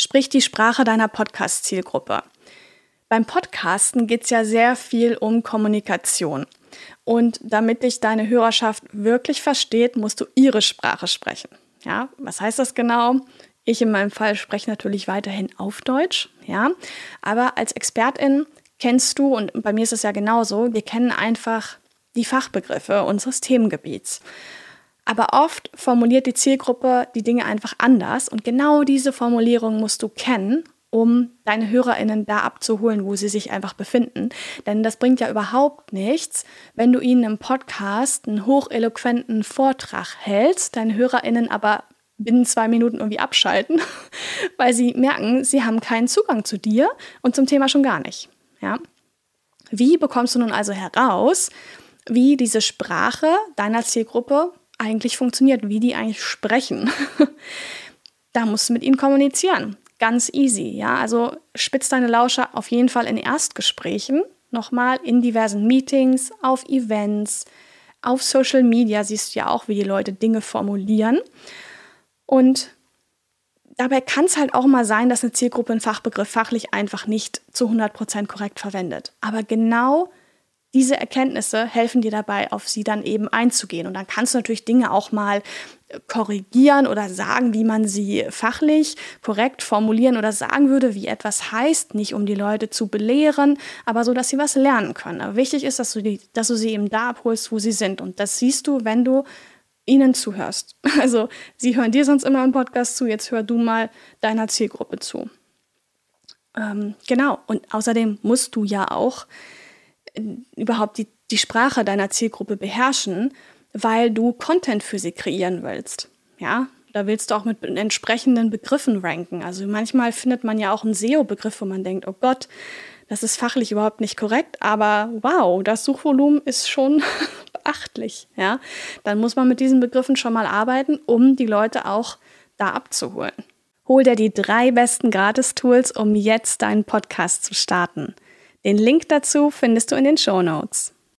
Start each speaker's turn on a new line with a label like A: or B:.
A: Sprich die Sprache deiner Podcast-Zielgruppe. Beim Podcasten geht es ja sehr viel um Kommunikation. Und damit dich deine Hörerschaft wirklich versteht, musst du ihre Sprache sprechen. Ja, was heißt das genau? Ich in meinem Fall spreche natürlich weiterhin auf Deutsch, ja, aber als Expertin kennst du, und bei mir ist es ja genauso, wir kennen einfach die Fachbegriffe unseres Themengebiets. Aber oft formuliert die Zielgruppe die Dinge einfach anders und genau diese Formulierung musst du kennen, um deine HörerInnen da abzuholen, wo sie sich einfach befinden. Denn das bringt ja überhaupt nichts, wenn du ihnen im Podcast einen hocheloquenten Vortrag hältst, deine HörerInnen aber binnen zwei Minuten irgendwie abschalten, weil sie merken, sie haben keinen Zugang zu dir und zum Thema schon gar nicht. Ja? Wie bekommst du nun also heraus, wie diese Sprache deiner Zielgruppe eigentlich funktioniert, wie die eigentlich sprechen? da musst du mit ihnen kommunizieren. Ganz easy, ja. Also spitz deine Lauscher auf jeden Fall in Erstgesprächen, nochmal in diversen Meetings, auf Events, auf Social Media siehst du ja auch, wie die Leute Dinge formulieren. Und dabei kann es halt auch mal sein, dass eine Zielgruppe einen Fachbegriff fachlich einfach nicht zu 100% korrekt verwendet. Aber genau diese Erkenntnisse helfen dir dabei, auf sie dann eben einzugehen. Und dann kannst du natürlich Dinge auch mal äh, korrigieren oder sagen, wie man sie fachlich korrekt formulieren oder sagen würde, wie etwas heißt, nicht um die Leute zu belehren, aber so, dass sie was lernen können. Aber wichtig ist, dass du, die, dass du sie eben da abholst, wo sie sind. Und das siehst du, wenn du ihnen zuhörst. Also sie hören dir sonst immer im Podcast zu, jetzt hör du mal deiner Zielgruppe zu. Ähm, genau, und außerdem musst du ja auch überhaupt die, die Sprache deiner Zielgruppe beherrschen, weil du Content für sie kreieren willst. Ja, da willst du auch mit entsprechenden Begriffen ranken. Also manchmal findet man ja auch einen SEO-Begriff, wo man denkt, oh Gott, das ist fachlich überhaupt nicht korrekt, aber wow, das Suchvolumen ist schon beachtlich. Ja? Dann muss man mit diesen Begriffen schon mal arbeiten, um die Leute auch da abzuholen. Hol dir die drei besten Gratis-Tools, um jetzt deinen Podcast zu starten. Den Link dazu findest du in den Show Notes.